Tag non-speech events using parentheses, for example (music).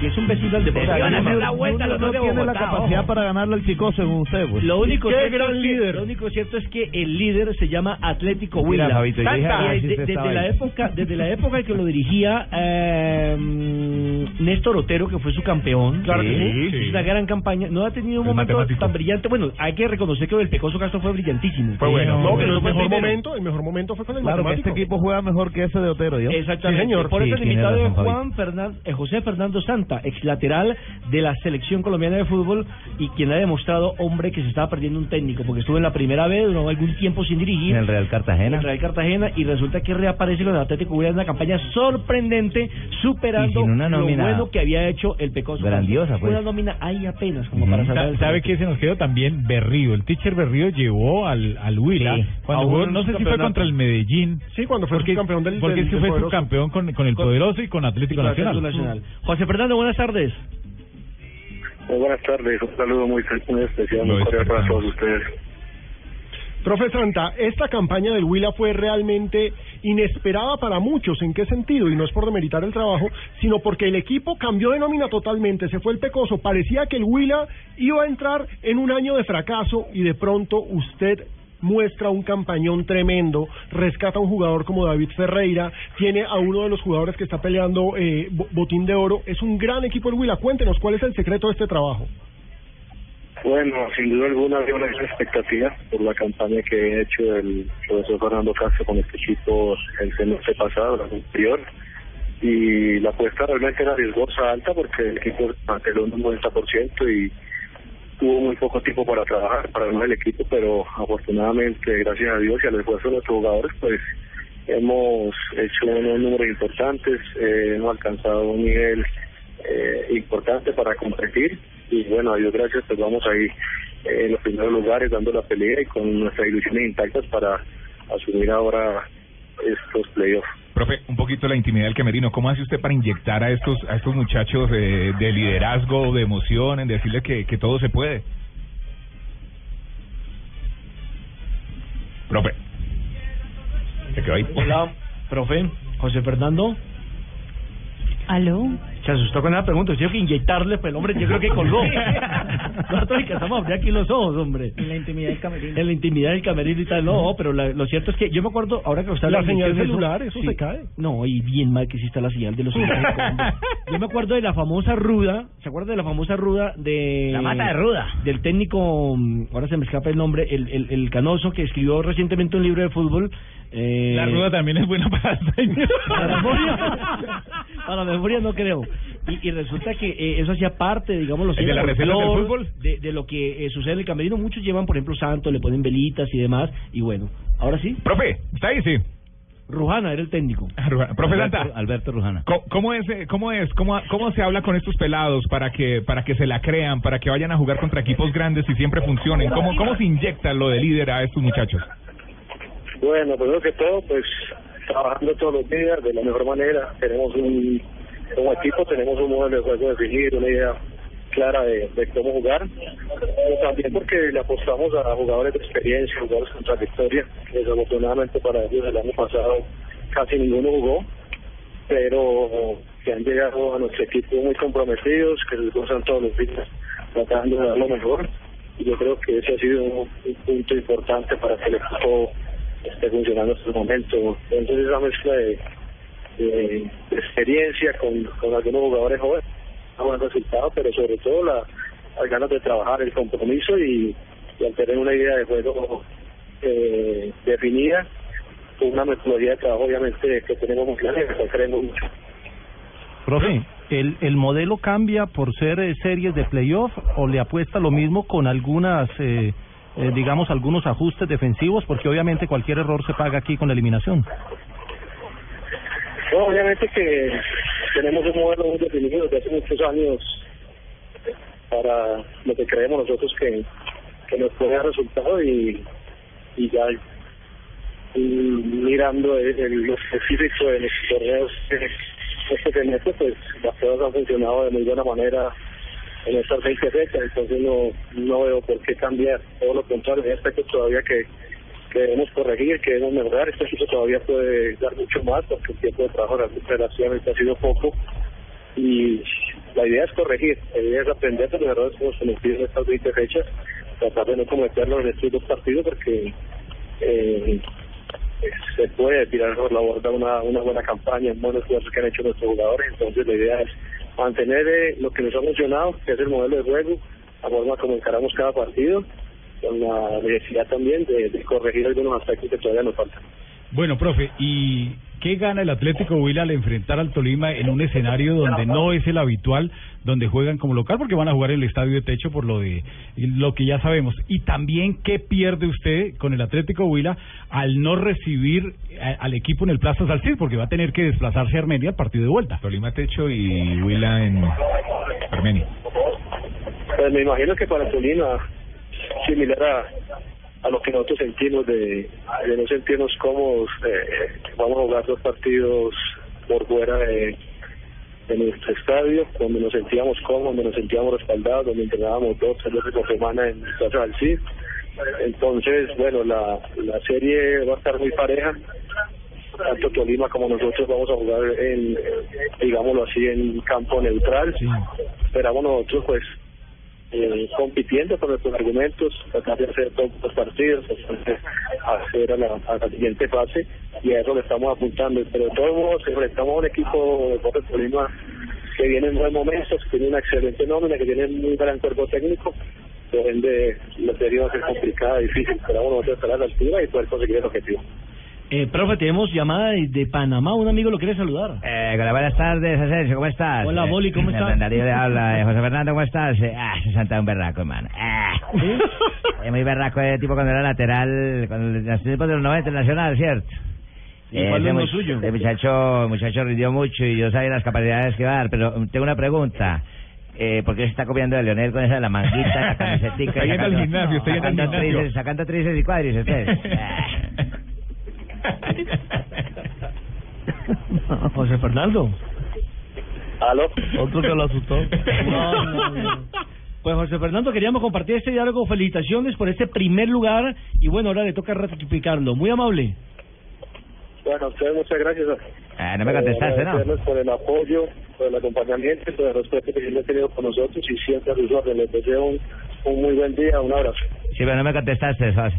Que es un vecino al Deportivo. van a hacer la vuelta los dos de tiene la Bogotá, capacidad para ganarle al Chico según usted, pues. Lo único, ¿Qué cierto gran es que, líder? lo único cierto es que el líder se llama Atlético Huila. Y ah, desde la época, desde la época en que lo dirigía eh, Néstor Otero, que fue su campeón. Claro que sí, una gran campaña. No ha tenido un momento tan brillante. Bueno, hay que reconocer que el Pecoso Castro fue brillantísimo. Fue bueno. No, pero el no fue mejor momento, el mejor momento fue con el Claro que matemático. este equipo juega mejor que ese de Otero, ¿yo? Exactamente. Sí, señor. Por eso el invitado es Juan Fernan- eh, José Fernando Ex lateral de la selección colombiana de fútbol y quien ha demostrado, hombre, que se estaba perdiendo un técnico, porque estuvo en la primera vez, duró algún tiempo sin dirigir. En el Real Cartagena. en Real Cartagena y resulta que reaparece con el Atlético Huila en una campaña sorprendente, superando lo bueno que había hecho el Pecoso. grandiosa, pues. Una nómina ahí apenas, como para salvar el ¿Sabe qué se nos quedó también? Berrío. El teacher Berrío llevó al, al Huila. Sí. Cuando jugó, no sé si fue contra el Medellín. Sí, cuando fue Porque, campeón del porque del- es que del fue poderoso. subcampeón con, con el Poderoso y con Atlético Con Nacional. Atlético Nacional. José Fernando, buenas tardes. Muy buenas tardes, un saludo muy, muy especial, muy cordial para todos ustedes. Profe Santa, esta campaña del Huila fue realmente inesperada para muchos. ¿En qué sentido? Y no es por demeritar el trabajo, sino porque el equipo cambió de nómina totalmente. Se fue el Pecoso. Parecía que el Huila iba a entrar en un año de fracaso y de pronto usted muestra un campañón tremendo, rescata a un jugador como David Ferreira, tiene a uno de los jugadores que está peleando eh, bo- botín de oro. Es un gran equipo el Huila. Cuéntenos, ¿cuál es el secreto de este trabajo? Bueno, sin duda alguna había una gran expectativa por la campaña que ha hecho el profesor Fernando Castro con este equipo el semestre pasado, el anterior. Y la apuesta realmente era riesgosa alta porque el equipo mantuvo un 90% y tuvo muy poco tiempo para trabajar, para armar el equipo, pero afortunadamente, gracias a Dios y al esfuerzo de nuestros jugadores, pues hemos hecho unos números importantes, eh, hemos alcanzado un nivel eh, importante para competir y bueno, a Dios gracias, pues vamos ahí eh, en los primeros lugares dando la pelea y con nuestras ilusiones intactas para asumir ahora estos playoffs. Profe, un poquito la intimidad del camerino. ¿Cómo hace usted para inyectar a estos a estos muchachos eh, de liderazgo, de emoción, en decirles que, que todo se puede? Profe. Se quedó ahí. Hola, profe. José Fernando. ¿Aló? Se asustó con esa pregunta. Tengo que inyectarle, pues el hombre, yo creo que colgó. Nosotros alcanzamos a abrir aquí los ojos, hombre. En la intimidad del camerino. En la intimidad del camerino y tal. No, pero la- lo cierto es que yo me acuerdo, ahora que usted La habla señal eso, celular, eso se cae. No, y bien mal que sí está la señal de los celulares. Yo me acuerdo de la famosa ruda, ¿se acuerda de la famosa ruda de... La mata de ruda. Del técnico, mm, ahora se me escapa el nombre, el, el, el canoso que escribió recientemente un libro de fútbol. Eh, La ruda también es buena para Alzheimer. para la memoria, (laughs) para la memoria no creo. Y, y resulta que eh, eso hacía parte, digamos, los ¿El de la receta del fútbol? de, de lo que eh, sucede en el camerino. Muchos llevan, por ejemplo, santo, le ponen velitas y demás. Y bueno, ahora sí, Profe, ¿está ahí? Sí. Rujana era el técnico. Profe Alberto, Santa. Alberto Rujana. ¿Cómo, cómo es, eh, cómo es, cómo, cómo se habla con estos pelados para que, para que se la crean, para que vayan a jugar contra equipos grandes y siempre funcionen? ¿Cómo, cómo se inyecta lo de líder a estos muchachos? Bueno, primero que todo, pues trabajando todos los días de la mejor manera. Tenemos un, como equipo, tenemos un modelo de juego definido, una idea clara de, cómo jugar. Pero también porque le apostamos a jugadores de experiencia, jugadores con trayectoria. que Desafortunadamente para ellos el año pasado casi ninguno jugó, pero que han llegado a nuestro equipo muy comprometidos, que gozan todos los días tratando de dar lo mejor. Y yo creo que ese ha sido un, un punto importante para que el equipo esté funcionando en este momento. Entonces esa mezcla de, de experiencia con, algunos jugadores jóvenes, un buen resultado, pero sobre todo la, las ganas de trabajar, el compromiso y, y al tener una idea de juego eh, definida, una metodología de trabajo obviamente que tenemos muy clara que creemos mucho. Profe, ¿el, ¿el modelo cambia por ser eh, series de playoff o le apuesta lo mismo con algunas, eh, eh, digamos, algunos ajustes defensivos? Porque obviamente cualquier error se paga aquí con la eliminación. Obviamente que tenemos un modelo muy definido desde hace muchos años para lo que creemos nosotros que, nos puede dar resultado y, y ya mirando el, el, lo específico de los torneos este semestre, pues las cosas han funcionado de muy buena manera en estas 20 fechas, entonces no, no veo por qué cambiar, todo lo contrario, hay aspectos todavía que, que debemos corregir, que debemos mejorar, este equipo todavía puede dar mucho más porque el tiempo de trabajo relativamente ha sido poco. Y la idea es corregir, la idea es aprender de los errores que hemos cometido en estas 20 fechas, tratar de no cometerlos en estos dos partidos porque eh, se puede tirar por la borda una, buena campaña, un buen esfuerzo que han hecho nuestros jugadores, entonces la idea es mantener eh, lo que nos ha funcionado, que es el modelo de juego, la forma como encaramos cada partido, con la necesidad también de, de corregir algunos aspectos que todavía nos faltan. Bueno, profe, ¿y qué gana el Atlético Huila al enfrentar al Tolima en un escenario donde no es el habitual, donde juegan como local porque van a jugar en el estadio de techo por lo de lo que ya sabemos? Y también qué pierde usted con el Atlético Huila al no recibir a- al equipo en el Plaza Salcid porque va a tener que desplazarse a Armenia al partido de vuelta. Tolima Techo y Huila en Armenia. Pues me imagino que para Tolima, similar a, a lo que nosotros sentimos de, de no sentirnos cómodos, eh, vamos a jugar dos partidos por fuera de, de nuestro estadio, donde nos sentíamos cómodos, donde nos sentíamos respaldados, donde entrenábamos dos, tres veces por semana en Plaza del Cid. Entonces, bueno, la, la serie va a estar muy pareja. Tanto Tolima como nosotros vamos a jugar en, digámoslo así, en campo neutral. Esperamos nosotros, pues, eh, compitiendo con nuestros argumentos, tratar de hacer todos los partidos, hacer a la, a la siguiente fase y a eso le estamos apuntando. Pero de todos modos, enfrentamos a un equipo de Boca Tolima que viene en buen momento, que tiene una excelente nómina, que tiene un gran cuerpo técnico, por ende la serie va a ser complicada, difícil, esperamos nosotros estar a la altura y poder conseguir el objetivo. Eh, profe, tenemos llamada de, de Panamá, un amigo lo quiere saludar. Eh, hola, buenas tardes, Asensio, ¿cómo estás? Hola, Eh, Boli, ¿cómo eh, estás? Darío le habla. Eh, José Fernando, ¿cómo estás? Eh, ah, se santa un berraco, hermano. Ah. (laughs) Es muy berraco el tipo cuando era lateral, cuando tiempos de los 90 nacional, ¿cierto? ¿Y cuál ese es lo suyo? El muchacho, el muchacho rindió mucho y yo sabía las capacidades que va a dar, pero tengo una pregunta. Eh, ¿Por qué se está copiando de Leonel con esa de la manguita, la (laughs) camisetica? Está yendo al gimnasio, está yendo al gimnasio. Sacando tríceps y cuádriceps. (laughs) José Fernando. ¿Aló? Otro que lo asustó. (laughs) No, no, no. Pues José Fernando, queríamos compartir este diálogo. Felicitaciones por este primer lugar. Y bueno, ahora le toca ratificarlo. Muy amable. Bueno, a ustedes muchas gracias. Ah, no me contestaste, ¿no? Agradecerles por el apoyo, por el acompañamiento, por el respeto que siempre han tenido con nosotros y siempre a sus órdenes. Les deseo un, un muy buen día, un abrazo. Sí, pero no me contestaste, José.